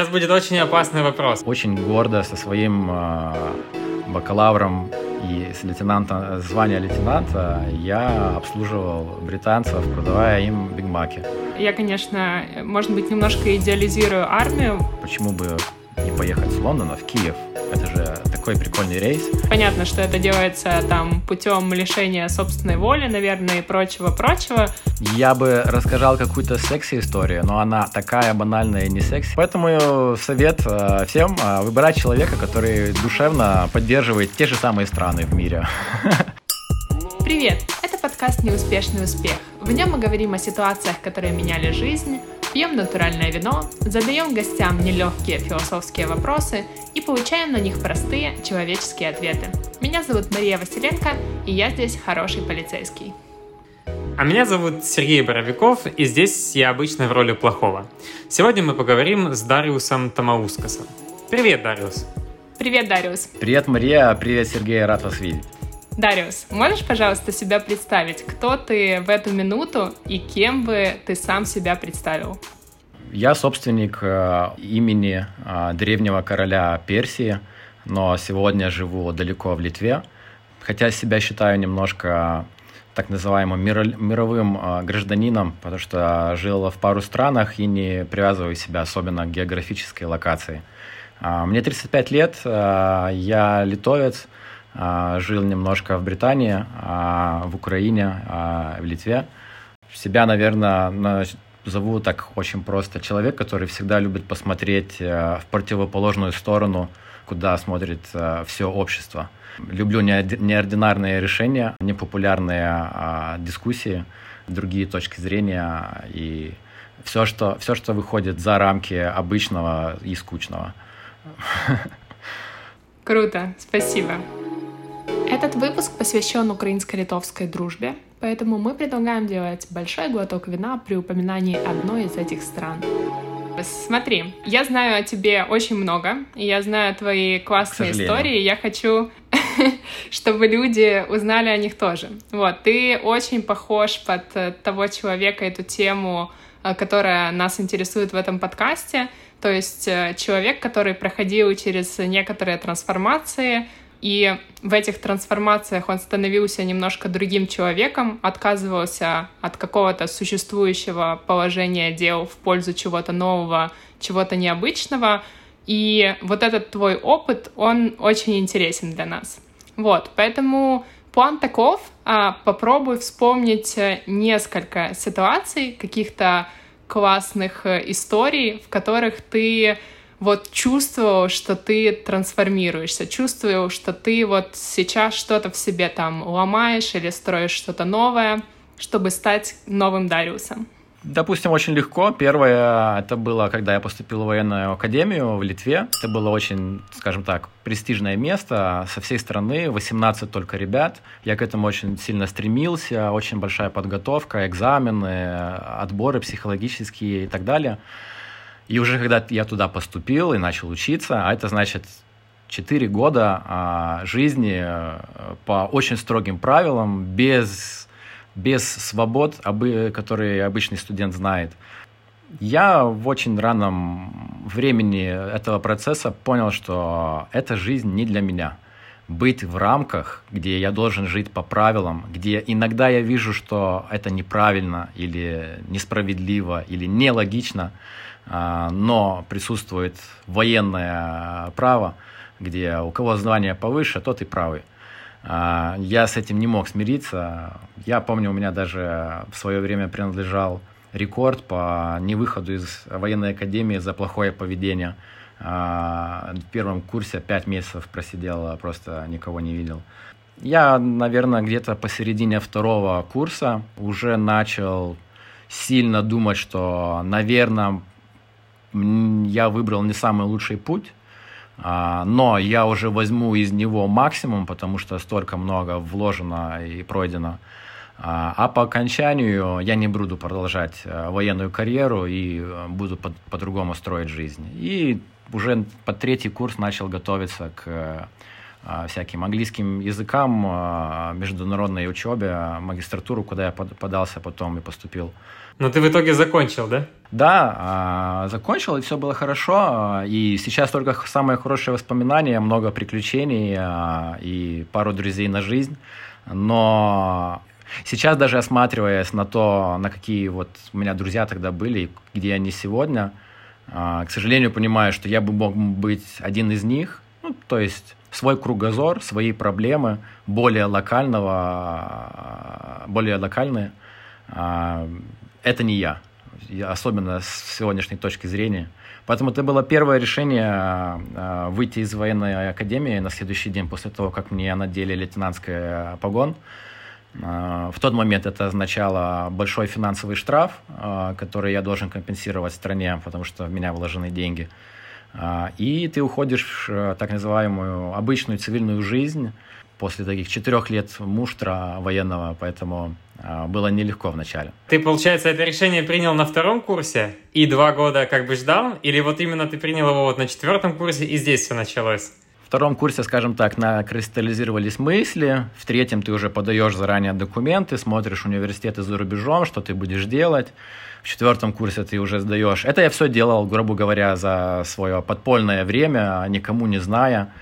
Сейчас будет очень опасный вопрос. Очень гордо со своим э, бакалавром и с лейтенанта, звания лейтенанта я обслуживал британцев, продавая им бигмаки. Я, конечно, может быть, немножко идеализирую армию. Почему бы не поехать с Лондона в Киев? Это же такой прикольный рейс. Понятно, что это делается там путем лишения собственной воли, наверное, и прочего-прочего. Я бы рассказал какую-то секси-историю, но она такая банальная и не секси. Поэтому совет э, всем э, выбирать человека, который душевно поддерживает те же самые страны в мире. Привет! Это подкаст «Неуспешный успех». В нем мы говорим о ситуациях, которые меняли жизнь, пьем натуральное вино, задаем гостям нелегкие философские вопросы и получаем на них простые человеческие ответы. Меня зовут Мария Василенко, и я здесь хороший полицейский. А меня зовут Сергей Боровиков, и здесь я обычно в роли плохого. Сегодня мы поговорим с Дариусом Тамаускасом. Привет, Дариус. Привет, Дариус. Привет, Мария. Привет, Сергей. Рад вас видеть. Дариус, можешь, пожалуйста, себя представить? Кто ты в эту минуту и кем бы ты сам себя представил? Я собственник э, имени э, древнего короля Персии, но сегодня живу далеко в Литве. Хотя себя считаю немножко так называемым мировым э, гражданином, потому что жил в пару странах и не привязываю себя особенно к географической локации. Мне 35 лет, я литовец, а, жил немножко в Британии, а, в Украине, а, в Литве. Себя, наверное, зову так очень просто. Человек, который всегда любит посмотреть э, в противоположную сторону, куда смотрит э, все общество. Люблю неординарные решения, непопулярные дискуссии, другие точки зрения и все, что, все, что выходит за рамки обычного и скучного. Круто, спасибо. Этот выпуск посвящен украинско-литовской дружбе, поэтому мы предлагаем делать большой глоток вина при упоминании одной из этих стран. Смотри, я знаю о тебе очень много, и я знаю твои классные истории, я хочу, чтобы люди узнали о них тоже. Вот, ты очень похож под э, того человека, эту тему, э, которая нас интересует в этом подкасте, то есть э, человек, который проходил через некоторые трансформации, и в этих трансформациях он становился немножко другим человеком, отказывался от какого-то существующего положения дел в пользу чего-то нового, чего-то необычного. И вот этот твой опыт, он очень интересен для нас. Вот, поэтому план таков, а, попробуй вспомнить несколько ситуаций, каких-то классных э, историй, в которых ты вот чувствовал, что ты трансформируешься, чувствовал, что ты вот сейчас что-то в себе там ломаешь или строишь что-то новое, чтобы стать новым Дариусом? Допустим, очень легко. Первое, это было, когда я поступил в военную академию в Литве. Это было очень, скажем так, престижное место со всей страны, 18 только ребят. Я к этому очень сильно стремился, очень большая подготовка, экзамены, отборы психологические и так далее. И уже когда я туда поступил и начал учиться, а это значит 4 года а, жизни а, по очень строгим правилам, без, без свобод, которые обычный студент знает. Я в очень ранном времени этого процесса понял, что эта жизнь не для меня. Быть в рамках, где я должен жить по правилам, где иногда я вижу, что это неправильно или несправедливо или нелогично – но присутствует военное право, где у кого звание повыше, тот и правый. А, я с этим не мог смириться. Я помню, у меня даже в свое время принадлежал рекорд по невыходу из военной академии за плохое поведение. А, в первом курсе пять месяцев просидел, просто никого не видел. Я, наверное, где-то посередине второго курса уже начал сильно думать, что, наверное, я выбрал не самый лучший путь, а, но я уже возьму из него максимум, потому что столько много вложено и пройдено. А, а по окончанию я не буду продолжать э, военную карьеру и э, буду по- по-другому строить жизнь. И уже под третий курс начал готовиться к всяким английским языкам, международной учебе, магистратуру, куда я подался потом и поступил. Но ты в итоге закончил, да? Да, закончил, и все было хорошо. И сейчас только самые хорошие воспоминания, много приключений и пару друзей на жизнь. Но сейчас даже осматриваясь на то, на какие вот у меня друзья тогда были, где они сегодня, к сожалению, понимаю, что я бы мог быть один из них. Ну, то есть свой кругозор, свои проблемы, более локального, более локальные это не я, особенно с сегодняшней точки зрения. Поэтому это было первое решение а, выйти из военной академии на следующий день после того, как мне надели лейтенантский погон. А, в тот момент это означало большой финансовый штраф, а, который я должен компенсировать стране, потому что в меня вложены деньги. И ты уходишь в так называемую обычную цивильную жизнь после таких четырех лет муштра военного, поэтому а, было нелегко вначале. Ты, получается, это решение принял на втором курсе и два года как бы ждал? Или вот именно ты принял его вот на четвертом курсе и здесь все началось? В втором курсе, скажем так, накристаллизировались мысли. В третьем ты уже подаешь заранее документы, смотришь университеты за рубежом, что ты будешь делать. В четвертом курсе ты уже сдаешь. Это я все делал, грубо говоря, за свое подпольное время, никому не зная.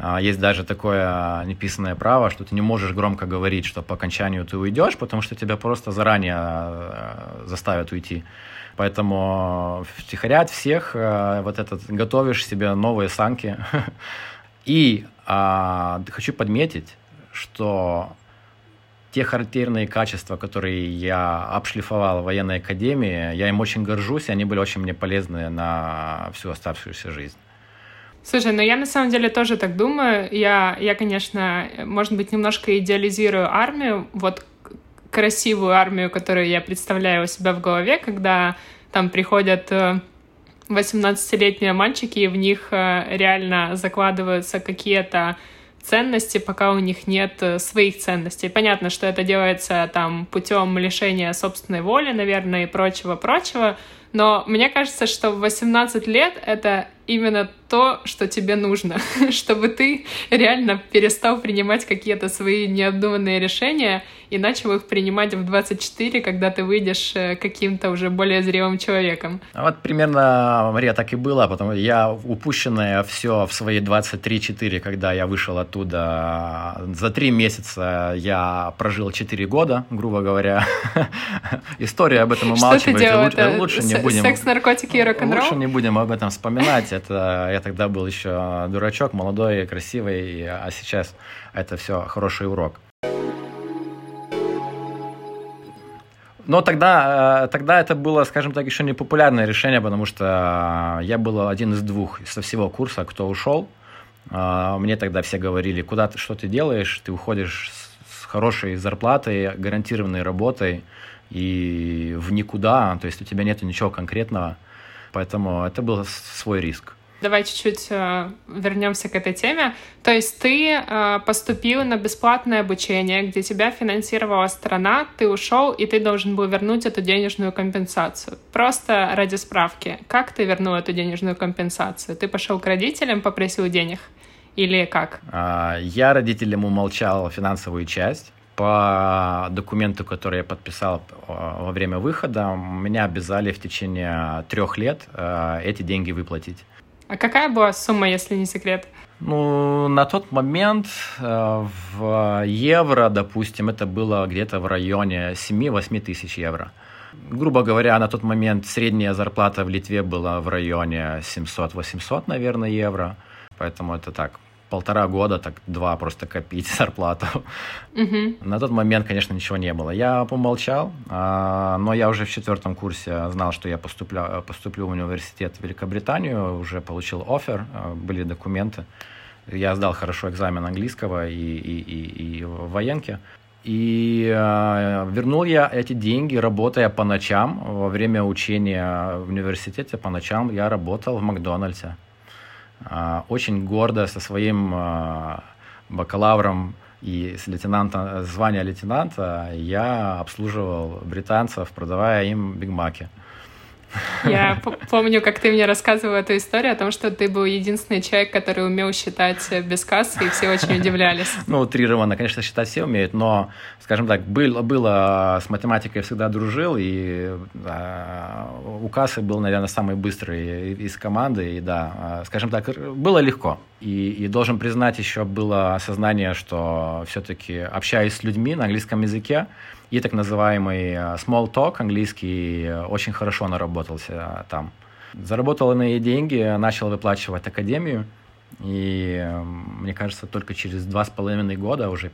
А, есть даже такое неписанное право, что ты не можешь громко говорить, что по окончанию ты уйдешь, потому что тебя просто заранее э, заставят уйти. Поэтому втихарят всех, вот этот, готовишь себе новые санки. И а, хочу подметить, что те характерные качества, которые я обшлифовал в военной академии, я им очень горжусь, и они были очень мне полезны на всю оставшуюся жизнь. Слушай, ну я на самом деле тоже так думаю. Я, я, конечно, может быть, немножко идеализирую армию, вот красивую армию, которую я представляю у себя в голове, когда там приходят 18-летние э, мальчики, и в них э, реально закладываются какие-то ценности, пока у них нет э, своих ценностей. Понятно, что это делается там путем лишения собственной воли, наверное, и прочего-прочего, но мне кажется, что в 18 лет это именно то, что тебе нужно, чтобы ты реально перестал принимать какие-то свои необдуманные решения и начал их принимать в 24, когда ты выйдешь э, каким-то уже более зрелым человеком. А вот примерно, Мария, так и было, потому что я упущенное все в свои 23-4, когда я вышел оттуда. За три месяца я прожил 4 года, грубо говоря. История об этом умалчивает. Лучше не будем... Секс, наркотики и рок-н-ролл? Лучше не будем об этом вспоминать. Это я тогда был еще дурачок, молодой, красивый, а сейчас это все хороший урок. Но тогда, э, тогда это было, скажем так, еще не популярное решение, потому что я был один из двух со всего курса, кто ушел. А, мне тогда все говорили, куда ты, что ты делаешь, ты уходишь с хорошей зарплатой, гарантированной работой и в никуда, то есть у тебя нет ничего конкретного. Поэтому это был свой риск. Давай чуть-чуть э, вернемся к этой теме. То есть ты э, поступил на бесплатное обучение, где тебя финансировала страна, ты ушел, и ты должен был вернуть эту денежную компенсацию. Просто ради справки, как ты вернул эту денежную компенсацию? Ты пошел к родителям, попросил денег? Или как? А, я родителям умолчал финансовую часть по документу, который я подписал э, во время выхода, меня обязали в течение трех лет э, эти деньги выплатить. А какая была сумма, если не секрет? Ну, на тот момент э, в евро, допустим, это было где-то в районе 7-8 тысяч евро. Грубо говоря, на тот момент средняя зарплата в Литве была в районе 700-800, наверное, евро. Поэтому это так, полтора года, так два просто копить зарплату. Угу. На тот момент, конечно, ничего не было. Я помолчал, а, но я уже в четвертом курсе знал, что я поступлю, поступлю в университет в Великобританию, уже получил офер, а, были документы. Я сдал хорошо экзамен английского и, и, и, и в военке. И э, вернул я эти деньги, работая по ночам. Во время учения в университете по ночам я работал в Макдональдсе. А, очень гордо со своим а, бакалавром и с лейтенанта, звания лейтенанта я обслуживал британцев, продавая им бигмаки. Я помню, как ты мне рассказывал эту историю о том, что ты был единственный человек, который умел считать без кассы, и все очень удивлялись. Ну, утрированно, конечно, считать все умеют, но, скажем так, было, было с математикой всегда дружил, и а, у кассы был, наверное, самый быстрый из команды, и да, а, скажем так, было легко. И, и должен признать, еще было осознание, что все-таки общаясь с людьми на английском языке, и так называемый э, small talk английский э, очень хорошо наработался там. Заработал на деньги, начал выплачивать академию. И э, мне кажется, только через два с половиной года уже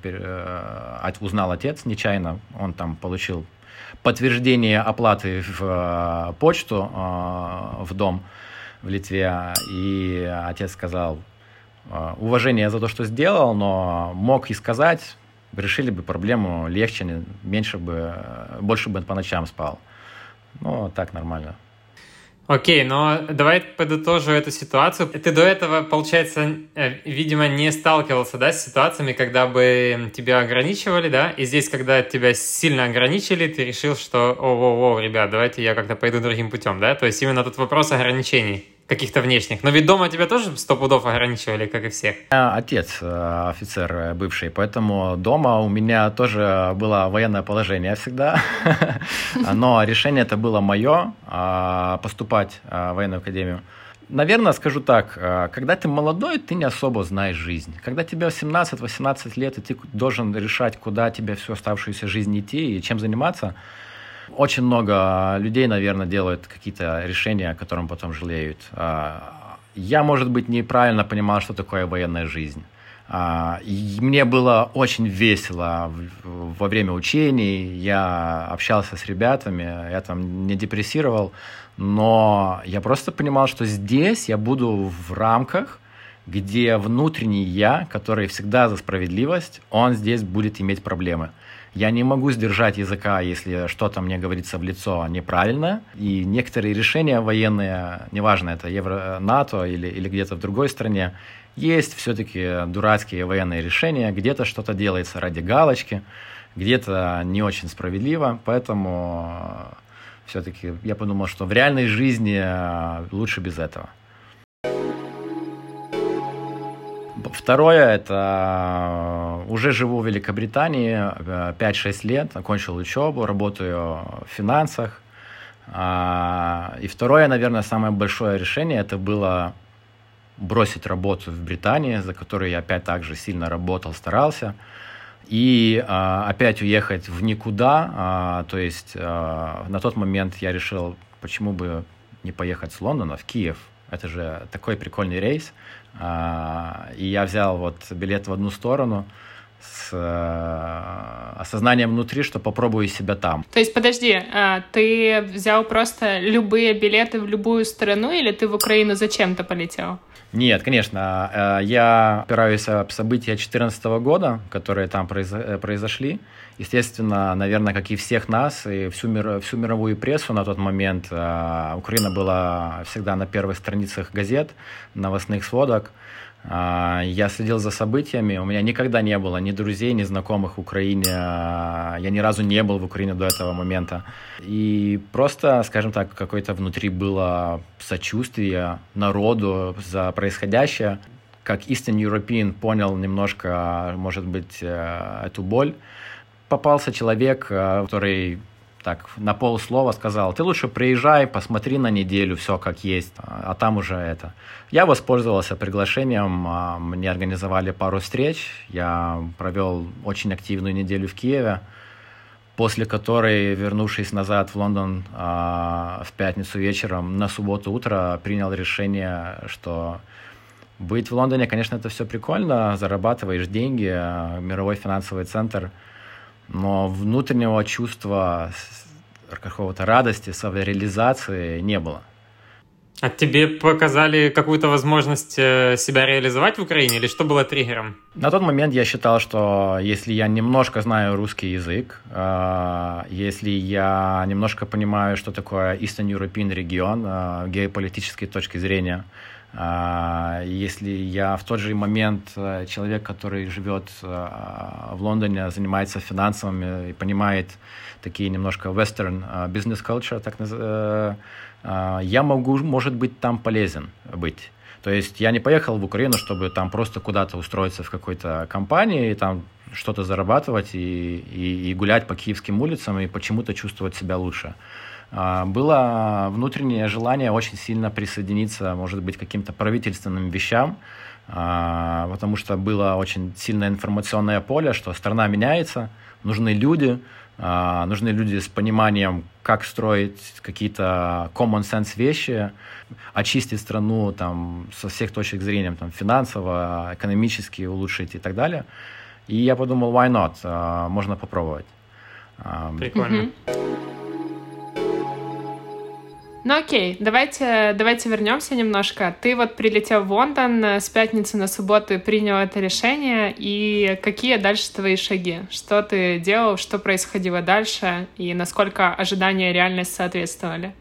узнал отец нечаянно. Он там получил подтверждение оплаты в почту в дом в Литве. И отец сказал, уважение за то, что сделал, но мог и сказать, решили бы проблему легче, меньше бы, больше бы по ночам спал. Ну, так нормально. Окей, но давай подытожу эту ситуацию. Ты до этого, получается, э, видимо, не сталкивался, да, с ситуациями, когда бы тебя ограничивали, да, и здесь, когда тебя сильно ограничили, ты решил, что, о-о-о, ребят, давайте я как-то пойду другим путем, да, то есть именно тут вопрос ограничений каких-то внешних. Но ведь дома тебя тоже сто пудов ограничивали, как и всех. Отец э, офицер э, бывший, поэтому дома у меня тоже было военное положение всегда. Но решение это было мое, а, поступать э, в военную академию. Наверное, скажу так, когда ты молодой, ты не особо знаешь жизнь. Когда тебе 17-18 лет, и ты должен решать, куда тебе всю оставшуюся жизнь идти и чем заниматься – очень много людей, наверное, делают какие-то решения, о которых потом жалеют. А, я, может быть, неправильно понимал, что такое военная жизнь. А, мне было очень весело во время учений, я общался с ребятами, я там не депрессировал, но я просто понимал, что здесь я буду в рамках, где внутренний я, который всегда за справедливость, он здесь будет иметь проблемы. Я не могу сдержать языка, если что-то мне говорится в лицо неправильно. И некоторые решения военные, неважно, это Евро, НАТО или, или где-то в другой стране, есть все-таки дурацкие военные решения, где-то что-то делается ради галочки, где-то не очень справедливо, поэтому все-таки я подумал, что в реальной жизни лучше без этого. Второе, это уже живу в Великобритании 5-6 э, лет, окончил учебу, работаю в финансах. А, и второе, наверное, самое большое решение, это было бросить работу в Британии, за которую я опять также сильно работал, старался, и а, опять уехать в никуда. А, то есть на тот момент я решил, почему бы не поехать с Лондона в Киев. Это же такой прикольный рейс. А, и я взял вот билет в одну сторону с э, осознанием внутри, что попробую себя там. То есть, подожди, а, ты взял просто любые билеты в любую страну, или ты в Украину зачем-то полетел? Нет, конечно. Э, я опираюсь об события 2014 года, которые там э, произошли. Естественно, наверное, как и всех нас, и всю, мир, всю мировую прессу на тот момент, э, Украина была всегда на первых страницах газет, новостных сводок. А, я следил за событиями. У меня никогда не было ни друзей, ни знакомых в Украине. А, я ни разу не был в Украине до этого момента. И просто, скажем так, какое-то внутри было сочувствие народу за происходящее. Как Eastern European понял немножко, может быть, э, эту боль. Попался человек, э, который так на полслова сказал, ты лучше приезжай, посмотри на неделю все как есть, а там уже это. Я воспользовался приглашением, а, мне организовали пару встреч, я провел очень активную неделю в Киеве, после которой, вернувшись назад в Лондон а, в пятницу вечером, на субботу утро принял решение, что быть в Лондоне, конечно, это все прикольно, зарабатываешь деньги, мировой финансовый центр – но внутреннего чувства какого-то радости, самореализации не было. А тебе показали какую-то возможность э, себя реализовать в Украине или что было триггером? На тот момент я считал, что если я немножко знаю русский язык, э, если я немножко понимаю, что такое Eastern European регион, э, геополитической точки зрения, если я в тот же момент э, человек, который живет э, в Лондоне, занимается финансовыми и понимает такие немножко western э, business culture, так э, я могу, может быть, там полезен быть. То есть я не поехал в Украину, чтобы там просто куда-то устроиться в какой-то компании и там что-то зарабатывать и, и, и гулять по киевским улицам и почему-то чувствовать себя лучше. А, было внутреннее желание очень сильно присоединиться, может быть, к каким-то правительственным вещам, а, потому что было очень сильное информационное поле, что страна меняется, нужны люди, а, нужны люди с пониманием, как строить какие-то common sense вещи, очистить страну там, со всех точек зрения, там, финансово, экономически улучшить и так далее. И я подумал, why not? Можно попробовать. Прикольно. Ну окей, давайте, давайте вернемся немножко. Ты вот прилетел в Лондон э, с пятницы на субботу и принял это решение. И какие дальше твои шаги? Что ты делал, что происходило дальше и насколько ожидания реальность соответствовали?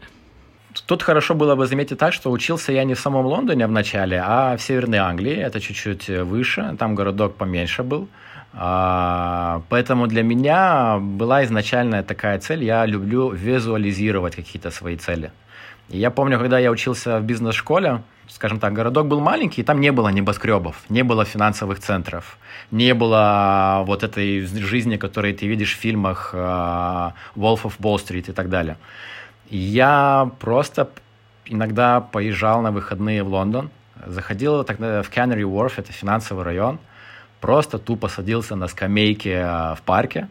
Тут хорошо было бы заметить так, что учился я не в самом Лондоне вначале, а в Северной Англии. Это чуть-чуть выше, там городок поменьше был. А, поэтому для меня была изначальная такая цель. Я люблю визуализировать какие-то свои цели. И я помню, когда я учился в бизнес-школе, скажем так, городок был маленький, и там не было небоскребов, не было финансовых центров, не было вот этой жизни, которую ты видишь в фильмах uh, Wolf of Wall Street и так далее. Я просто иногда поезжал на выходные в Лондон, заходил тогда в Canary Wharf, это финансовый район, просто тупо садился на скамейке а, в парке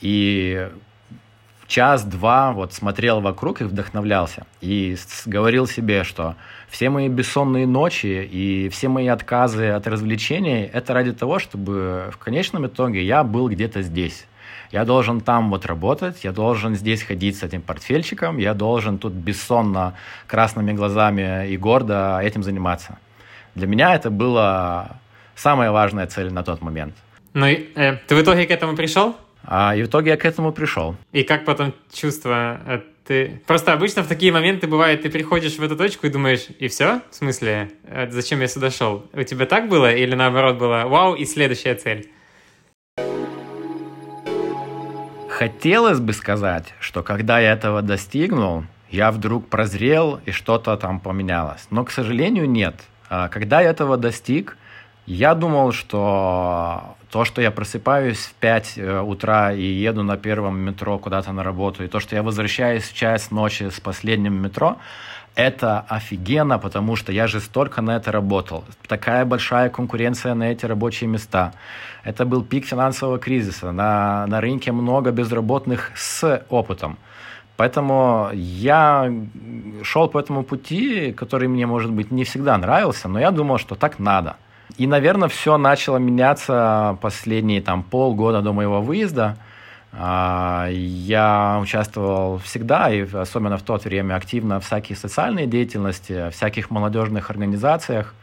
и час-два вот смотрел вокруг и вдохновлялся. И говорил себе, что все мои бессонные ночи и все мои отказы от развлечений – это ради того, чтобы в конечном итоге я был где-то здесь. Я должен там вот работать, я должен здесь ходить с этим портфельчиком, я должен тут бессонно, красными глазами и гордо этим заниматься. Для меня это была самая важная цель на тот момент. Ну, э, ты в итоге к этому пришел? А, и в итоге я к этому пришел. И как потом чувство? Э, ты... Просто обычно в такие моменты бывает, ты приходишь в эту точку и думаешь, и все? В смысле, э, зачем я сюда шел? У тебя так было? Или наоборот было, вау, и следующая цель? Хотелось бы сказать, что когда я этого достигнул, я вдруг прозрел и что-то там поменялось. Но, к сожалению, нет. А, когда я этого достиг, я думал, что то, что я просыпаюсь в 5 э, утра и еду на первом метро куда-то на работу, и то, что я возвращаюсь в час ночи с последним метро, это офигенно, потому что я же столько на это работал. Такая большая конкуренция на эти рабочие места. Это был пик финансового кризиса. На, на рынке много безработных с опытом. Поэтому я шел по этому пути, который мне, может быть, не всегда нравился, но я думал, что так надо – и, наверное, все начало меняться последние там полгода до моего выезда. А, я участвовал всегда, и особенно в то время, активно в всяких социальной деятельности, в всяких молодежных организациях.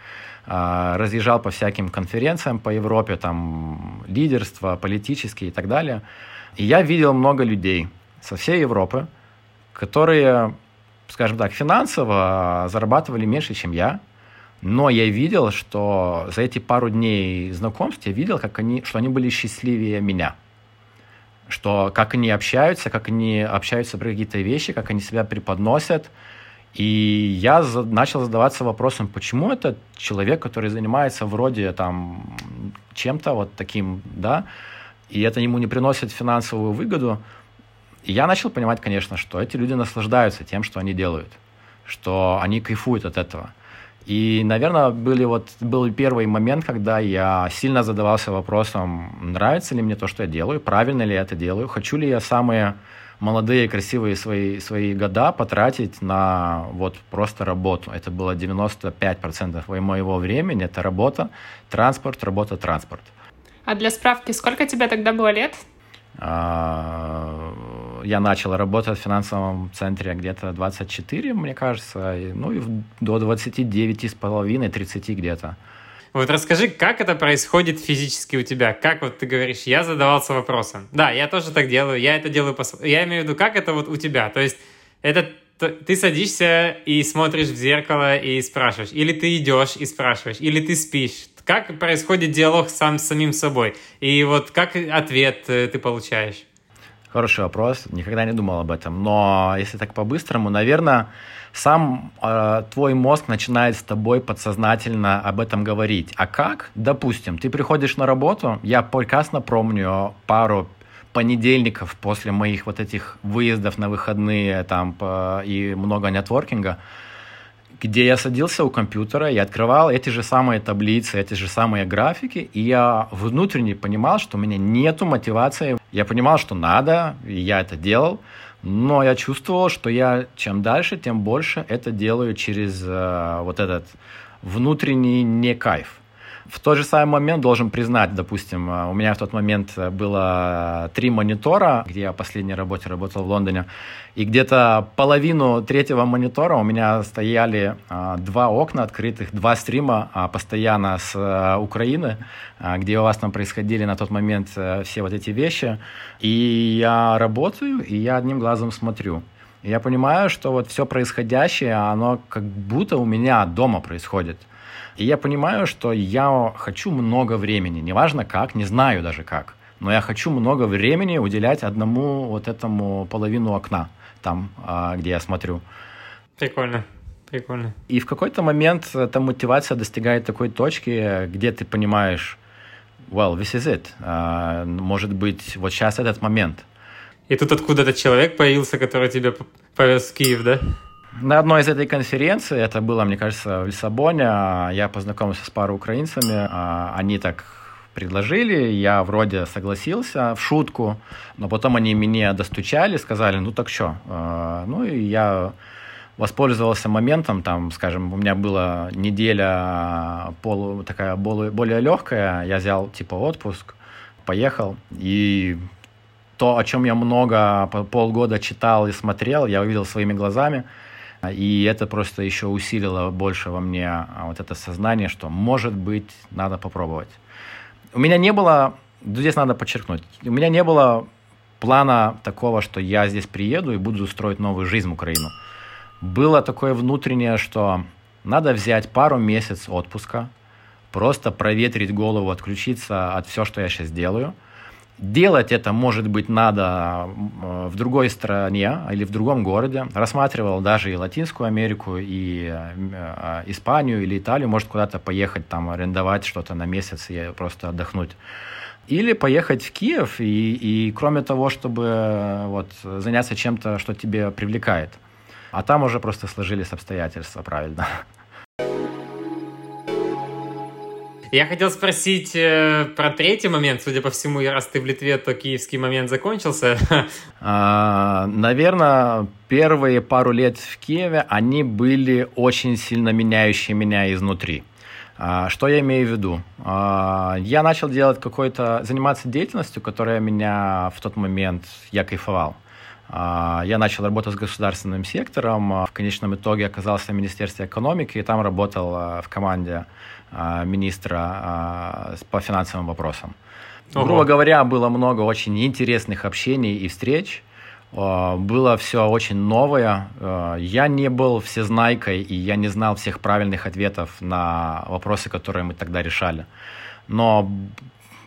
А, разъезжал по всяким конференциям по Европе, там лидерство, политические и так далее. И я видел много людей со всей Европы, которые, скажем так, финансово зарабатывали меньше, чем я, но я видел, что за эти пару дней знакомств я видел, как они, что они были счастливее меня. Что как они общаются, как они общаются про какие-то вещи, как они себя преподносят. И я за, начал задаваться вопросом, почему этот человек, который занимается вроде там чем-то вот таким, да, и это ему не приносит финансовую выгоду. И я начал понимать, конечно, что эти люди наслаждаются тем, что они делают, что они кайфуют от этого. И, наверное, были вот, был первый момент, когда я сильно задавался вопросом, нравится ли мне то, что я делаю, правильно ли я это делаю, хочу ли я самые молодые, красивые свои, свои года потратить на вот просто работу. Это было 95% моего времени, это работа, транспорт, работа, транспорт. А для справки, сколько тебе тогда было лет? А, я начал работать в финансовом центре где-то 24, мне кажется, ну и до 29 с половиной, 30 где-то. Вот расскажи, как это происходит физически у тебя? Как вот ты говоришь, я задавался вопросом. Да, я тоже так делаю, я это делаю по Я имею в виду, как это вот у тебя? То есть это ты садишься и смотришь в зеркало и спрашиваешь, или ты идешь и спрашиваешь, или ты спишь. Как происходит диалог сам с самим собой? И вот как ответ э, ты получаешь? Хороший вопрос, никогда не думал об этом. Но если так по-быстрому, наверное, сам э, твой мозг начинает с тобой подсознательно об этом говорить. А как? Допустим, ты приходишь на работу, я прекрасно помню пару понедельников после моих вот этих выездов на выходные там по, и много нетворкинга, где я садился у компьютера и открывал эти же самые таблицы, эти же самые графики, и я внутренне понимал, что у меня нету мотивации. Я понимал, что надо, и я это делал, но я чувствовал, что я чем дальше, тем больше это делаю через э, вот этот внутренний не кайф. В тот же самый момент должен признать, допустим, э, у меня в тот момент было три монитора, где я в последней работе работал в Лондоне, и где-то половину третьего монитора у меня стояли два окна открытых, два стрима а, постоянно с Украины, где у вас там происходили на тот момент все вот эти вещи. И я работаю, и я одним глазом смотрю. И я понимаю, что вот все происходящее, оно как будто у меня дома происходит. И я понимаю, что я хочу много времени, неважно как, не знаю даже как, но я хочу много времени уделять одному вот этому половину окна там, а, где я смотрю. Прикольно. Прикольно. И в какой-то момент эта мотивация достигает такой точки, где ты понимаешь, well, this is it. Uh, может быть, вот сейчас этот момент. И тут откуда-то человек появился, который тебя повез в Киев, да? На одной из этой конференций, это было, мне кажется, в Лиссабоне, я познакомился с парой украинцами. А, они так предложили, я вроде согласился в шутку, но потом они меня достучали, сказали, ну так что? А, ну и я воспользовался моментом, там, скажем, у меня была неделя полу, такая более, более легкая, я взял типа отпуск, поехал, и то, о чем я много полгода читал и смотрел, я увидел своими глазами, и это просто еще усилило больше во мне вот это сознание, что, может быть, надо попробовать у меня не было, здесь надо подчеркнуть, у меня не было плана такого, что я здесь приеду и буду строить новую жизнь в Украину. Было такое внутреннее, что надо взять пару месяцев отпуска, просто проветрить голову, отключиться от всего, что я сейчас делаю – Делать это, может быть, надо в другой стране или в другом городе. Рассматривал даже и Латинскую Америку, и э, Испанию или Италию. Может куда-то поехать, там, арендовать что-то на месяц и просто отдохнуть. Или поехать в Киев, и, и кроме того, чтобы э, вот, заняться чем-то, что тебе привлекает. А там уже просто сложились обстоятельства, правильно. Я хотел спросить э, про третий момент. Судя по всему, раз ты в Литве, то киевский момент закончился. А, наверное, первые пару лет в Киеве, они были очень сильно меняющие меня изнутри. А, что я имею в виду? А, я начал делать какой-то, заниматься деятельностью, которая меня в тот момент, я кайфовал. А, я начал работать с государственным сектором. В конечном итоге оказался в Министерстве экономики и там работал а, в команде а, министра по финансовым вопросам. Ого. Грубо говоря, было много очень интересных общений и встреч. Было все очень новое. Я не был всезнайкой, и я не знал всех правильных ответов на вопросы, которые мы тогда решали. Но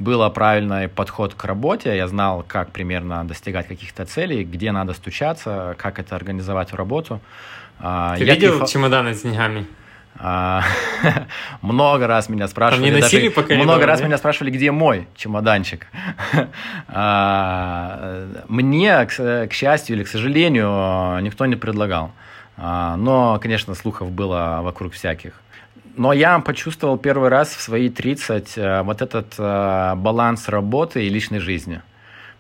был правильный подход к работе, я знал, как примерно достигать каких-то целей, где надо стучаться, как это организовать в работу. А, Ты я видел кайф... чемоданы с деньгами? А, много раз меня спрашивали. не носили по Много раз меня спрашивали, где мой чемоданчик. А, мне, к счастью или к сожалению, никто не предлагал. Но, конечно, слухов было вокруг всяких. Но я почувствовал первый раз в свои 30 э, вот этот э, баланс работы и личной жизни.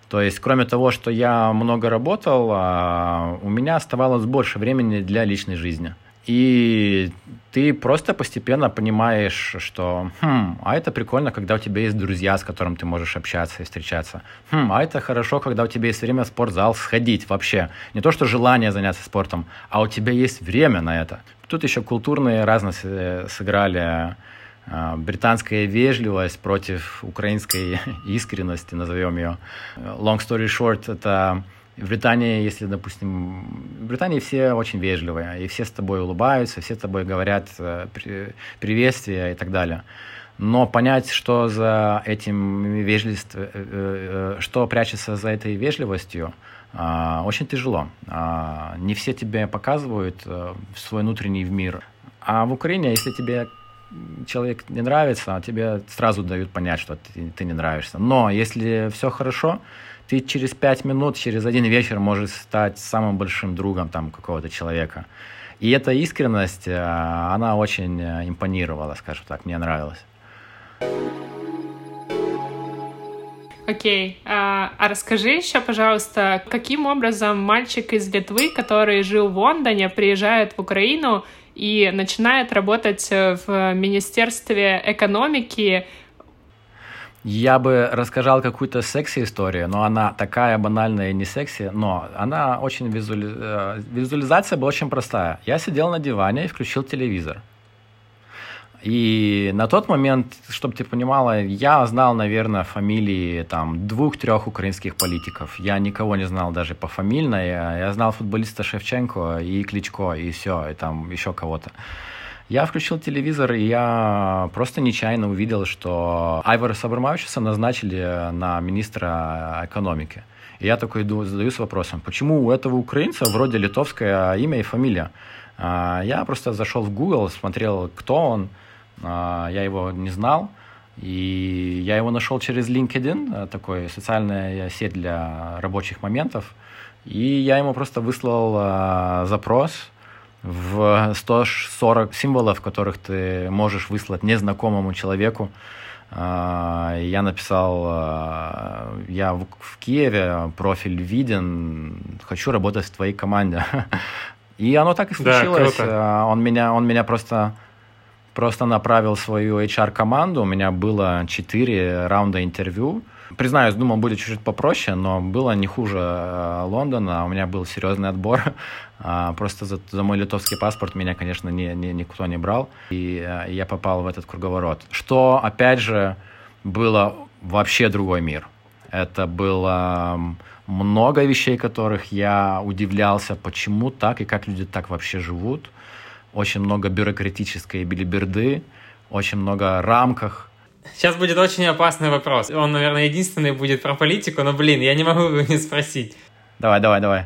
То есть, кроме того, что я много работал, э, у меня оставалось больше времени для личной жизни. И ты просто постепенно понимаешь, что хм, а это прикольно, когда у тебя есть друзья, с которыми ты можешь общаться и встречаться. Хм, а это хорошо, когда у тебя есть время в спортзал сходить вообще. Не то, что желание заняться спортом, а у тебя есть время на это. Тут еще культурные разности сыграли. А, британская вежливость против украинской искренности, назовем ее. Long story short, это в Британии, если, допустим, в Британии все очень вежливые, и все с тобой улыбаются, все с тобой говорят э, приветствия и так далее. Но понять, что за этим вежливостью, э, э, что прячется за этой вежливостью, а, очень тяжело. А, не все тебе показывают свой внутренний мир. А в Украине, если тебе человек не нравится, тебе сразу дают понять, что ты, ты не нравишься. Но если все хорошо, ты через пять минут, через один вечер можешь стать самым большим другом там какого-то человека. И эта искренность, э, она очень э, импонировала, скажем так, мне нравилась. Окей. Okay. А, а расскажи еще, пожалуйста, каким образом мальчик из Литвы, который жил в Лондоне, приезжает в Украину и начинает работать в Министерстве экономики я бы рассказал какую-то секси-историю, но она такая банальная и не секси, но она очень визуали... Э, визуализация была очень простая. Я сидел на диване и включил телевизор. И на тот момент, чтобы ты понимала, я знал, наверное, фамилии там двух-трех украинских политиков. Я никого не знал даже по фамильно. Я, я знал футболиста Шевченко и Кличко, и все, и там еще кого-то. Я включил телевизор, и я просто нечаянно увидел, что Айвара Сабрамавичуса назначили на министра экономики. И я такой задаюсь вопросом, почему у этого украинца вроде литовское имя и фамилия? А, я просто зашел в Google, смотрел, кто он, а, я его не знал, и я его нашел через LinkedIn, э, такой социальная сеть для рабочих моментов, и я ему просто выслал а, запрос в 140 символов, которых ты можешь выслать незнакомому человеку. А, я написал, я в Киеве, профиль виден, хочу работать в твоей команде. И оно так и случилось. Да, он меня, он меня просто просто направил свою HR-команду. У меня было 4 раунда интервью. Признаюсь, думал, будет чуть-чуть попроще, но было не хуже э, Лондона. У меня был серьезный отбор. А, просто за, за мой литовский паспорт меня, конечно, не, не, никто не брал. И э, я попал в этот круговорот. Что, опять же, было вообще другой мир. Это было много вещей, которых я удивлялся, почему так и как люди так вообще живут очень много бюрократической билиберды, очень много рамках. Сейчас будет очень опасный вопрос. Он, наверное, единственный будет про политику, но, блин, я не могу его не спросить. Давай, давай, давай.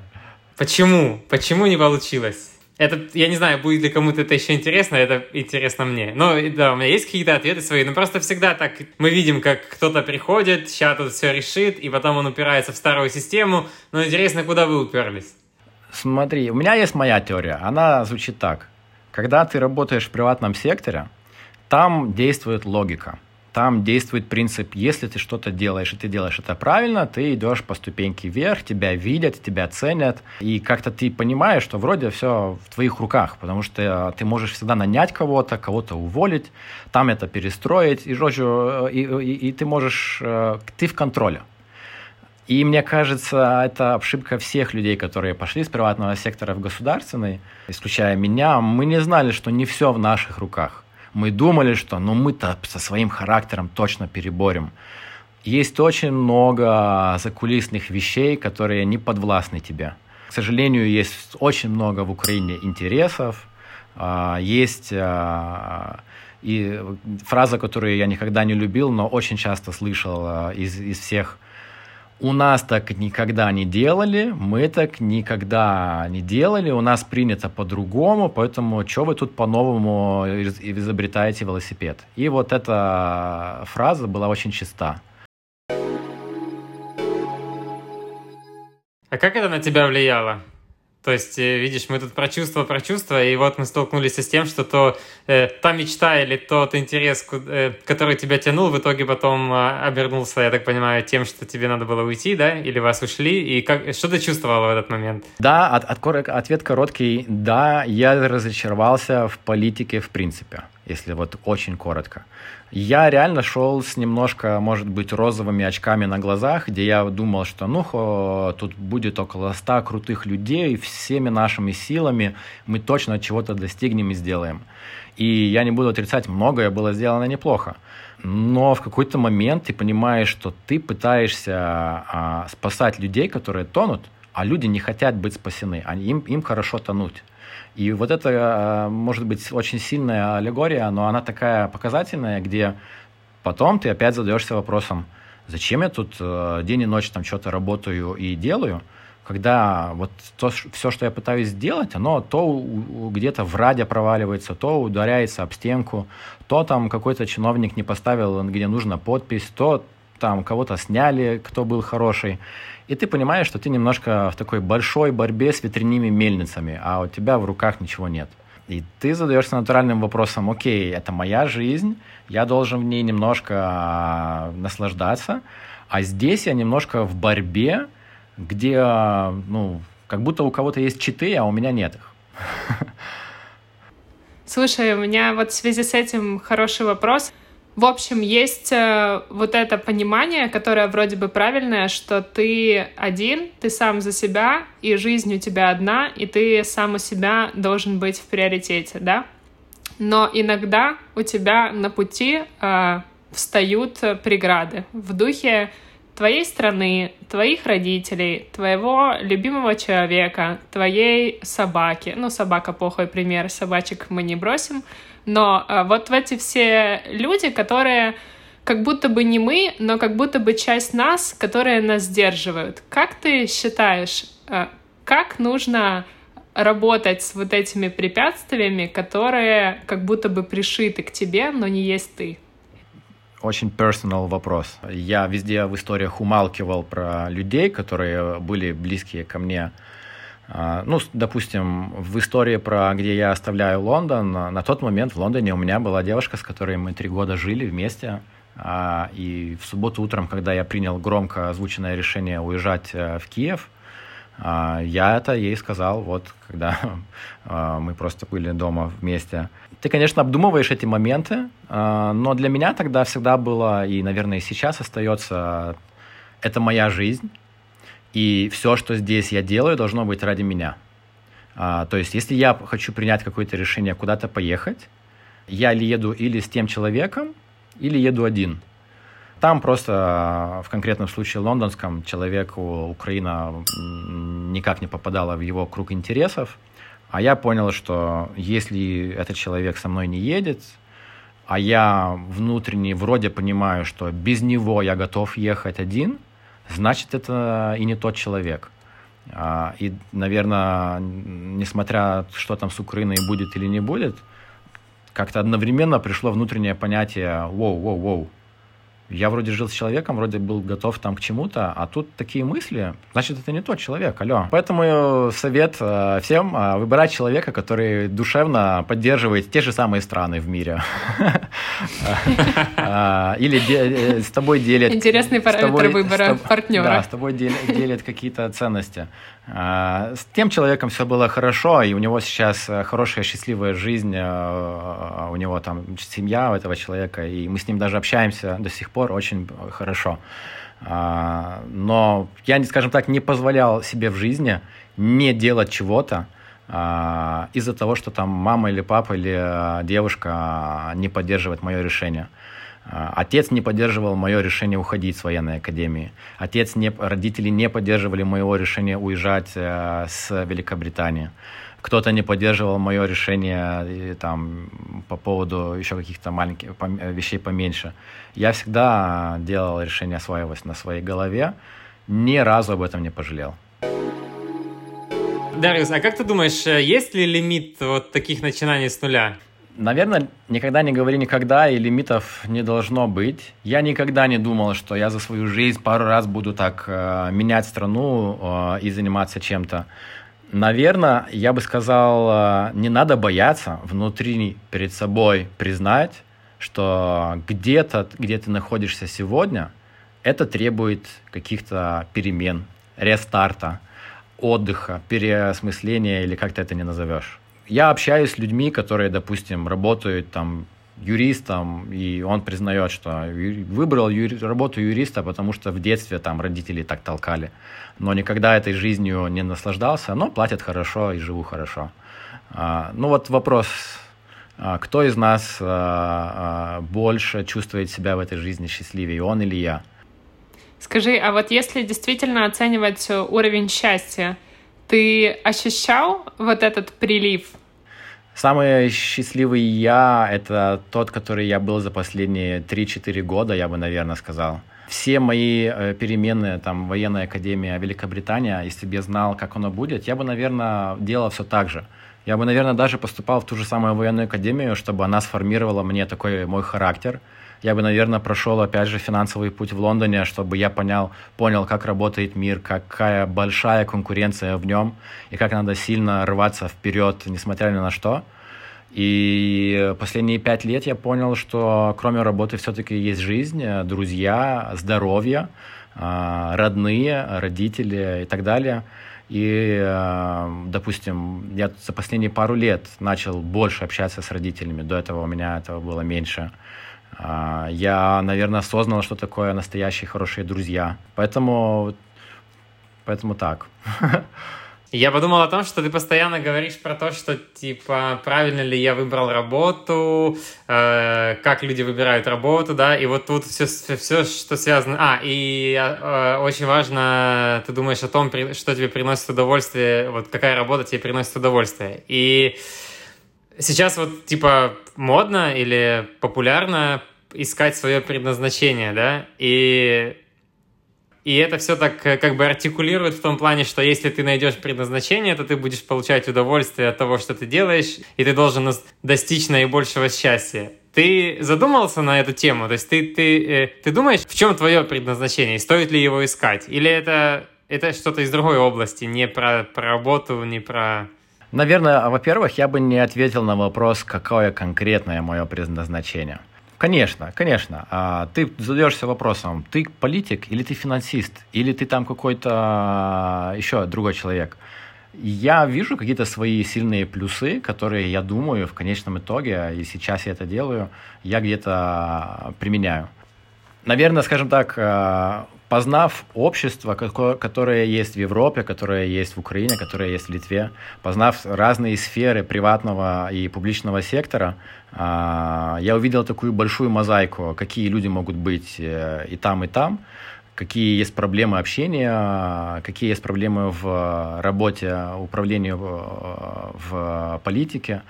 Почему? Почему не получилось? Это, я не знаю, будет ли кому-то это еще интересно, это интересно мне. Но да, у меня есть какие-то ответы свои, но просто всегда так мы видим, как кто-то приходит, сейчас тут все решит, и потом он упирается в старую систему. Но интересно, куда вы уперлись? Смотри, у меня есть моя теория. Она звучит так. Когда ты работаешь в приватном секторе, там действует логика. Там действует принцип, если ты что-то делаешь, и ты делаешь это правильно, ты идешь по ступеньке вверх, тебя видят, тебя ценят, и как-то ты понимаешь, что вроде все в твоих руках, потому что ты можешь всегда нанять кого-то, кого-то уволить, там это перестроить, и, и, и, и ты можешь, э, ты в контроле. И мне кажется, это ошибка всех людей, которые пошли с приватного сектора в государственный, исключая меня. Мы не знали, что не все в наших руках. Мы думали, что ну мы-то со своим характером точно переборем. Есть очень много закулисных вещей, которые не подвластны тебе. К сожалению, есть очень много в Украине интересов, а, есть а, и фраза, которую я никогда не любил, но очень часто слышал а, из, из всех у нас так никогда не делали, мы так никогда не делали, у нас принято по-другому, поэтому что вы тут по-новому изобретаете велосипед? И вот эта фраза была очень чиста. А как это на тебя влияло? То есть, э, видишь, мы тут про чувства, про чувства, и вот мы столкнулись с тем, что то э, та мечта или тот интерес, э, который тебя тянул, в итоге потом э, обернулся, я так понимаю, тем, что тебе надо было уйти, да, или вас ушли, и как, что ты чувствовал в этот момент? Да, от, от, ответ короткий, да, я разочаровался в политике в принципе, если вот очень коротко. Я реально шел с немножко, может быть, розовыми очками на глазах, где я думал, что ну тут будет около ста крутых людей, всеми нашими силами мы точно чего-то достигнем и сделаем. И я не буду отрицать, многое было сделано неплохо. Но в какой-то момент ты понимаешь, что ты пытаешься а, спасать людей, которые тонут, а люди не хотят быть спасены, они, им, им хорошо тонуть. И вот это, э, может быть, очень сильная аллегория, но она такая показательная, где Потом ты опять задаешься вопросом, зачем я тут э, день и ночь там что-то работаю и делаю, когда вот то, все, что я пытаюсь сделать, оно то где-то в раде проваливается, то ударяется об стенку, то там какой-то чиновник не поставил, где нужно подпись, то там кого-то сняли, кто был хороший. И ты понимаешь, что ты немножко в такой большой борьбе с ветряными мельницами, а у тебя в руках ничего нет. И ты задаешься натуральным вопросом, окей, это моя жизнь, я должен в ней немножко а, наслаждаться, а здесь я немножко в борьбе, где, ну, как будто у кого-то есть читы, а у меня нет их. Слушай, у меня вот в связи с этим хороший вопрос. В общем, есть э, вот это понимание, которое вроде бы правильное, что ты один, ты сам за себя, и жизнь у тебя одна, и ты сам у себя должен быть в приоритете, да? Но иногда у тебя на пути э, встают преграды в духе твоей страны, твоих родителей, твоего любимого человека, твоей собаки. Ну, собака плохой пример, собачек мы не бросим. Но а, вот в эти все люди, которые как будто бы не мы, но как будто бы часть нас, которые нас сдерживают. Как ты считаешь, а, как нужно работать с вот этими препятствиями, которые как будто бы пришиты к тебе, но не есть ты? очень personal вопрос. Я везде в историях умалкивал про людей, которые были близкие ко мне. А, ну, допустим, в истории про где я оставляю Лондон, на тот момент в Лондоне у меня была девушка, с которой мы три года жили вместе. А, и в субботу утром, когда я принял громко озвученное решение уезжать э, в Киев, а, я это ей сказал, вот, когда мы просто были дома вместе. Ты, конечно, обдумываешь эти моменты, а, но для меня тогда всегда было, и, наверное, и сейчас остается, это моя жизнь, и все, что здесь я делаю, должно быть ради меня. А, то есть, если я хочу принять какое-то решение куда-то поехать, я ли еду или с тем человеком, или еду один. Там просто в конкретном случае лондонском человеку Украина никак не попадала в его круг интересов. А я понял, что если этот человек со мной не едет, а я внутренне вроде понимаю, что без него я готов ехать один, значит, это и не тот человек. А, и, наверное, несмотря что там с Украиной будет или не будет, как-то одновременно пришло внутреннее понятие «воу-воу-воу», я вроде жил с человеком, вроде был готов там к чему-то, а тут такие мысли, значит, это не тот человек, алло. Поэтому совет э, всем э, выбирать человека, который душевно поддерживает те же самые страны в мире. Э, или с тобой делит... Интересный параметр выбора партнера. Да, с тобой делят какие-то ценности. С тем человеком все было хорошо, и у него сейчас хорошая, счастливая жизнь, у него там семья у этого человека, и мы с ним даже общаемся до сих пор очень хорошо. А, но я, скажем так, не позволял себе в жизни не делать чего-то а, из-за того, что там мама или папа или а, девушка не поддерживает мое решение. Отец не поддерживал мое решение уходить с военной академии. Отец не, родители не поддерживали моего решения уезжать э, с Великобритании кто-то не поддерживал мое решение и, там, по поводу еще каких-то маленьких вещей поменьше. Я всегда делал решение осваивать на своей голове, ни разу об этом не пожалел. Дариус, а как ты думаешь, э, есть ли лимит вот таких начинаний с нуля? Наверное, никогда не говори никогда, и лимитов не должно быть. Я никогда не думал, что я за свою жизнь пару раз буду так э, менять страну э, и заниматься чем-то. Наверное, я бы сказал, э, не надо бояться внутри перед собой признать, что где-то, где ты находишься сегодня, это требует каких-то перемен, рестарта, отдыха, переосмысления или как ты это не назовешь. Я общаюсь с людьми, которые, допустим, работают там юристом, и он признает, что выбрал юри, работу юриста, потому что в детстве там родители так толкали, но никогда этой жизнью не наслаждался, но платят хорошо и живу хорошо. А, ну вот вопрос, а, кто из нас а, а, больше чувствует себя в этой жизни счастливее, он или я? Скажи, а вот если действительно оценивать уровень счастья, ты ощущал вот этот прилив Самый счастливый я — это тот, который я был за последние 3-4 года, я бы, наверное, сказал. Все мои э, перемены, там, военная академия Великобритания, если бы я знал, как оно будет, я бы, наверное, делал все так же. Я бы, наверное, даже поступал в ту же самую военную академию, чтобы она сформировала мне такой мой характер. Я бы, наверное, прошел, опять же, финансовый путь в Лондоне, чтобы я понял, понял, как работает мир, какая большая конкуренция в нем, и как надо сильно рваться вперед, несмотря ни на что. И последние пять лет я понял, что кроме работы все-таки есть жизнь, друзья, здоровье, а, родные, родители и так далее – и, э, допустим, я за последние пару лет начал больше общаться с родителями. До этого у меня этого было меньше. А, я, наверное, осознал, что такое настоящие хорошие друзья. Поэтому, поэтому так. Я подумал о том, что ты постоянно говоришь про то, что, типа, правильно ли я выбрал работу, э, как люди выбирают работу, да, и вот тут все, все, что связано... А, и э, очень важно, ты думаешь о том, что тебе приносит удовольствие, вот какая работа тебе приносит удовольствие. И сейчас вот, типа, модно или популярно искать свое предназначение, да, и и это все так э, как бы артикулирует в том плане, что если ты найдешь предназначение, то ты будешь получать удовольствие от того, что ты делаешь, и ты должен достичь наибольшего счастья. Ты задумался на эту тему? То есть ты, ты, э, ты думаешь, в чем твое предназначение? Стоит ли его искать? Или это, это что-то из другой области, не про, про работу, не про... Наверное, во-первых, я бы не ответил на вопрос, какое конкретное мое предназначение. Конечно, конечно. А, ты задаешься вопросом, ты политик или ты финансист, или ты там какой-то а, еще другой человек. Я вижу какие-то свои сильные плюсы, которые, я думаю, в конечном итоге, и сейчас я это делаю, я где-то применяю. Наверное, скажем так, а, познав общество, которое есть в Европе, которое есть в Украине, которое есть в Литве, познав разные сферы приватного и публичного сектора, а, я увидел такую большую мозаику, какие люди могут быть э, и там, и там, какие есть проблемы общения, какие есть проблемы в работе, управлении в политике.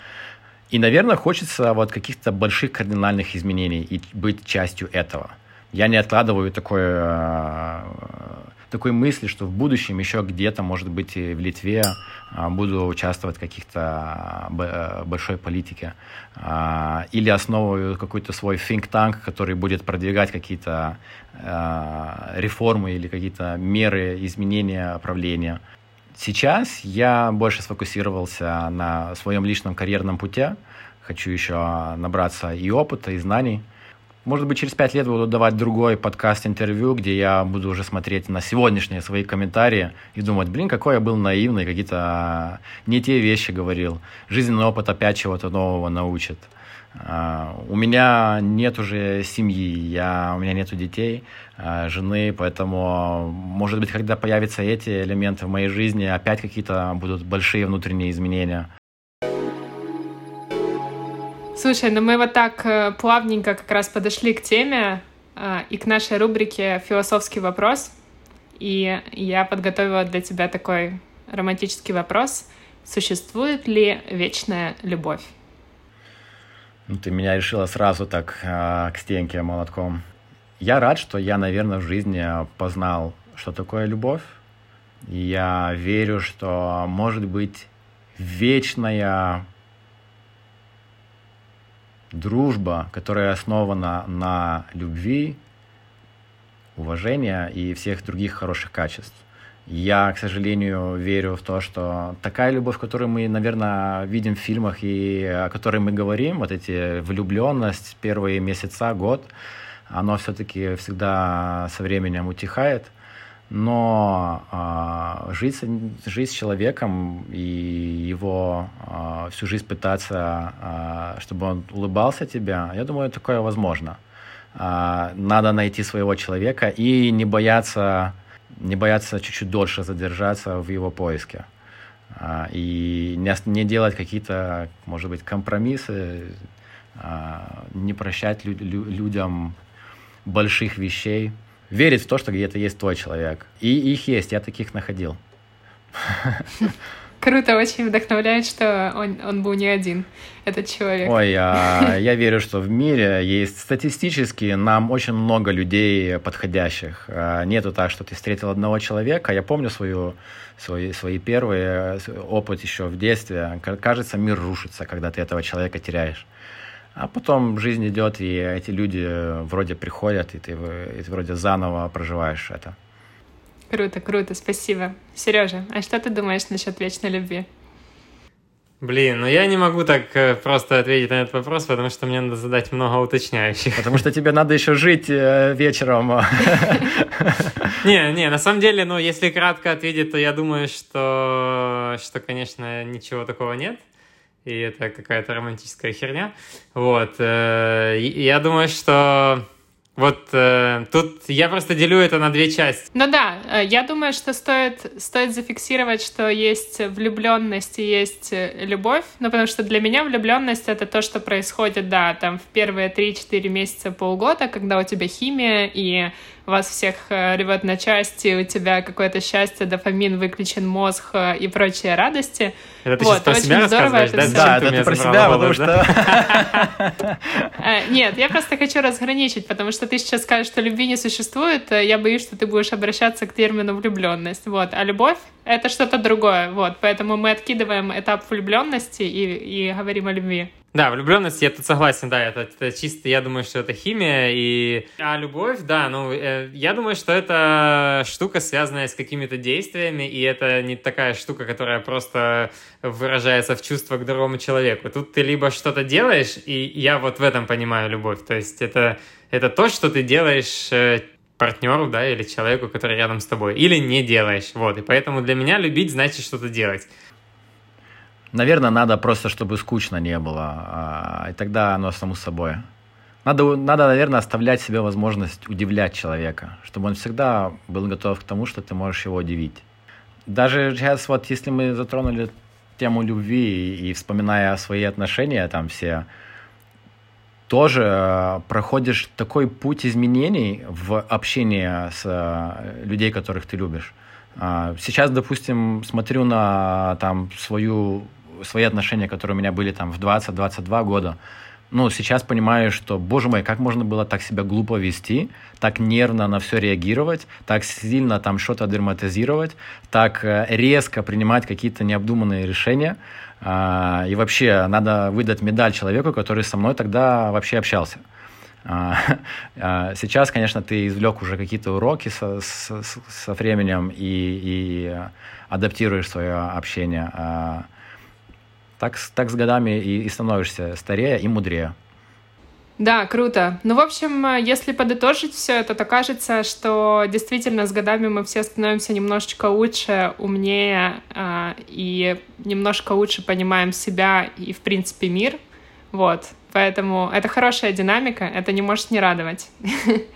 И, наверное, хочется вот каких-то больших кардинальных изменений и быть частью этого – я не откладываю такое, э, такой мысли, что в будущем еще где-то, может быть, и в Литве э, буду участвовать в каких-то э, большой политике. Или основываю какой-то свой think tank, который будет продвигать какие-то реформы или какие-то меры изменения правления. Сейчас я больше сфокусировался на своем личном карьерном пути. Хочу еще набраться и опыта, и знаний – может быть, через пять лет буду давать другой подкаст-интервью, где я буду уже смотреть на сегодняшние свои комментарии и думать, блин, какой я был наивный, какие-то а, не те вещи говорил. Жизненный опыт опять чего-то нового научит. А, у меня нет уже семьи, я, у меня нету детей, а, жены, поэтому, может быть, когда появятся эти элементы в моей жизни, опять какие-то будут большие внутренние изменения. Слушай, ну мы вот так э, плавненько как раз подошли к теме э, и к нашей рубрике «Философский вопрос». И я подготовила для тебя такой романтический вопрос. Существует ли вечная любовь? Ну, ты меня решила сразу так э, к стенке молотком. Я рад, что я, наверное, в жизни познал, что такое любовь. И я верю, что может быть вечная дружба, которая основана на любви, уважении и всех других хороших качеств. Я, к сожалению, верю в то, что такая любовь, которую мы, наверное, видим в фильмах и о которой мы говорим, вот эти влюбленность, первые месяца, год, оно все-таки всегда со временем утихает – но э, жить, жить с человеком и его э, всю жизнь пытаться, э, чтобы он улыбался тебе, я думаю, такое возможно. Э, надо найти своего человека и не бояться, не бояться чуть-чуть дольше задержаться в его поиске. Э, и не, не делать какие-то, может быть, компромиссы, э, не прощать лю- людям больших вещей, верить в то, что где-то есть твой человек. И их есть, я таких находил. Круто, очень вдохновляет, что он, он был не один, этот человек. Ой, я, я верю, что в мире есть статистически нам очень много людей подходящих. А, нету так, что ты встретил одного человека. Я помню свою, свои, свои первые опыт еще в детстве. Кажется, мир рушится, когда ты этого человека теряешь. А потом жизнь идет, и эти люди вроде приходят, и ты, и ты вроде заново проживаешь это. Круто, круто, спасибо. Сережа, а что ты думаешь насчет вечной любви? Блин, ну я не могу так э, просто ответить на этот вопрос, потому что мне надо задать много уточняющих. Потому что тебе надо еще жить э, вечером. Не, не, на самом деле, ну, если кратко ответить, то я думаю, что, что, конечно, ничего такого нет. И это какая-то романтическая херня. Вот. Э, я думаю, что вот э, тут я просто делю это на две части. Ну да, э, я думаю, что стоит, стоит зафиксировать, что есть влюбленность и есть э, любовь. Ну, потому что для меня влюбленность это то, что происходит, да, там в первые 3-4 месяца, полгода, когда у тебя химия и вас всех э, рвет на части, у тебя какое-то счастье, дофамин, выключен мозг э, и прочие радости. Это ты вот, сейчас про себя здорово это да? Да, это ты про себя, потому что... Э, нет, я просто хочу разграничить, потому что ты сейчас скажешь, что любви не существует, я боюсь, что ты будешь обращаться к термину влюбленность. Вот. А любовь — это что-то другое. Вот. Поэтому мы откидываем этап влюбленности и, и говорим о любви. Да, влюбленность, я тут согласен, да, это, это чисто, я думаю, что это химия, и... А любовь, да, ну, э, я думаю, что это штука, связанная с какими-то действиями, и это не такая штука, которая просто выражается в чувствах к другому человеку. Тут ты либо что-то делаешь, и я вот в этом понимаю любовь, то есть это, это то, что ты делаешь э, партнеру, да, или человеку, который рядом с тобой, или не делаешь, вот, и поэтому для меня любить значит что-то делать. Наверное, надо просто, чтобы скучно не было, а, и тогда оно само собой. Надо, надо, наверное, оставлять себе возможность удивлять человека, чтобы он всегда был готов к тому, что ты можешь его удивить. Даже сейчас вот, если мы затронули тему любви и, и вспоминая свои отношения там все, тоже э, проходишь такой путь изменений в общении с э, людей, которых ты любишь. А, сейчас, допустим, смотрю на там свою свои отношения, которые у меня были там в 20-22 года, ну, сейчас понимаю, что, боже мой, как можно было так себя глупо вести, так нервно на все реагировать, так сильно там что-то драматизировать, так э, резко принимать какие-то необдуманные решения. А, и вообще, надо выдать медаль человеку, который со мной тогда вообще общался. А, а, сейчас, конечно, ты извлек уже какие-то уроки со, со, со временем и, и адаптируешь свое общение так, так с годами и, и становишься старее и мудрее. Да, круто. Ну, в общем, если подытожить все это, то кажется, что действительно с годами мы все становимся немножечко лучше, умнее э, и немножко лучше понимаем себя и, в принципе, мир. Вот. Поэтому это хорошая динамика, это не может не радовать.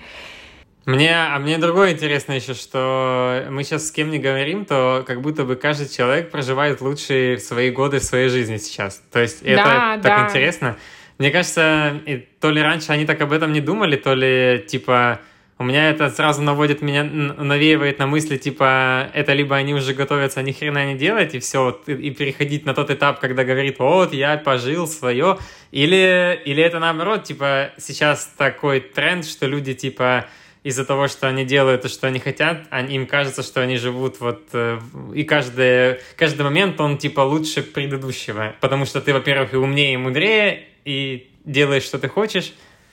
Мне, а мне другое интересно еще, что мы сейчас с кем не говорим, то как будто бы каждый человек проживает лучшие свои годы в своей жизни сейчас. То есть это да, так да. интересно. Мне кажется, то ли раньше они так об этом не думали, то ли типа у меня это сразу наводит меня, навеивает на мысли, типа, это либо они уже готовятся ни хрена не делать, и все, и переходить на тот этап, когда говорит, вот, я пожил свое, или, или это наоборот, типа, сейчас такой тренд, что люди, типа, из-за того, что они делают то, что они хотят, они, им кажется, что они живут вот... Э, и каждый, каждый момент, он типа лучше предыдущего. Потому что ты, во-первых, и умнее, и мудрее, и делаешь, что ты хочешь.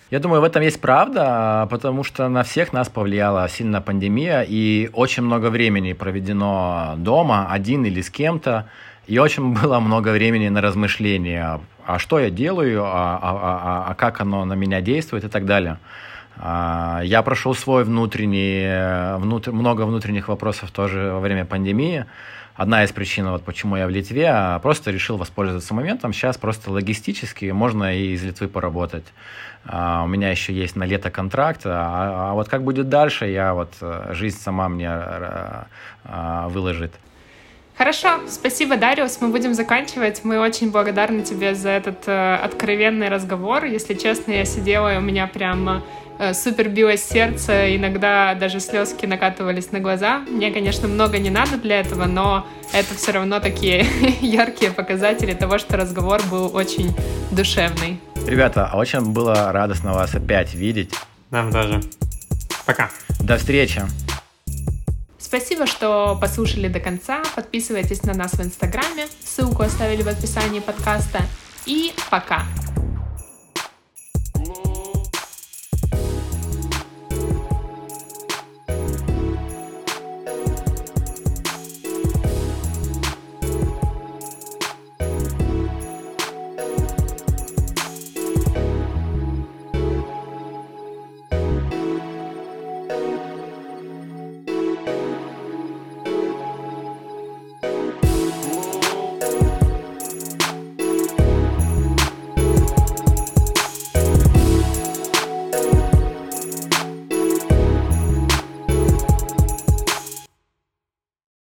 Я думаю, в этом есть правда, потому что на всех нас повлияла сильно пандемия, и очень много времени проведено дома, один или с кем-то, и очень было много времени на размышления, а что я делаю, а, а, а, а как оно на меня действует и так далее. А, я прошел свой внутренний, внутр, много внутренних вопросов тоже во время пандемии. Одна из причин, вот почему я в Литве, а просто решил воспользоваться моментом. Сейчас просто логистически можно и из Литвы поработать. А, у меня еще есть на лето контракт, а, вот как будет дальше, я вот э, жизнь сама мне выложит. Хорошо, спасибо, Дариус. Мы будем заканчивать. Мы очень благодарны тебе за этот э, откровенный разговор. Если честно, я сидела, и у меня прям э, супер билось сердце, иногда даже слезки накатывались на глаза. Мне, конечно, много не надо для этого, но это все равно такие яркие показатели того, что разговор был очень душевный. Ребята, а очень было радостно вас опять видеть. Нам тоже. Пока. До встречи. Спасибо, что послушали до конца. Подписывайтесь на нас в Инстаграме. Ссылку оставили в описании подкаста. И пока!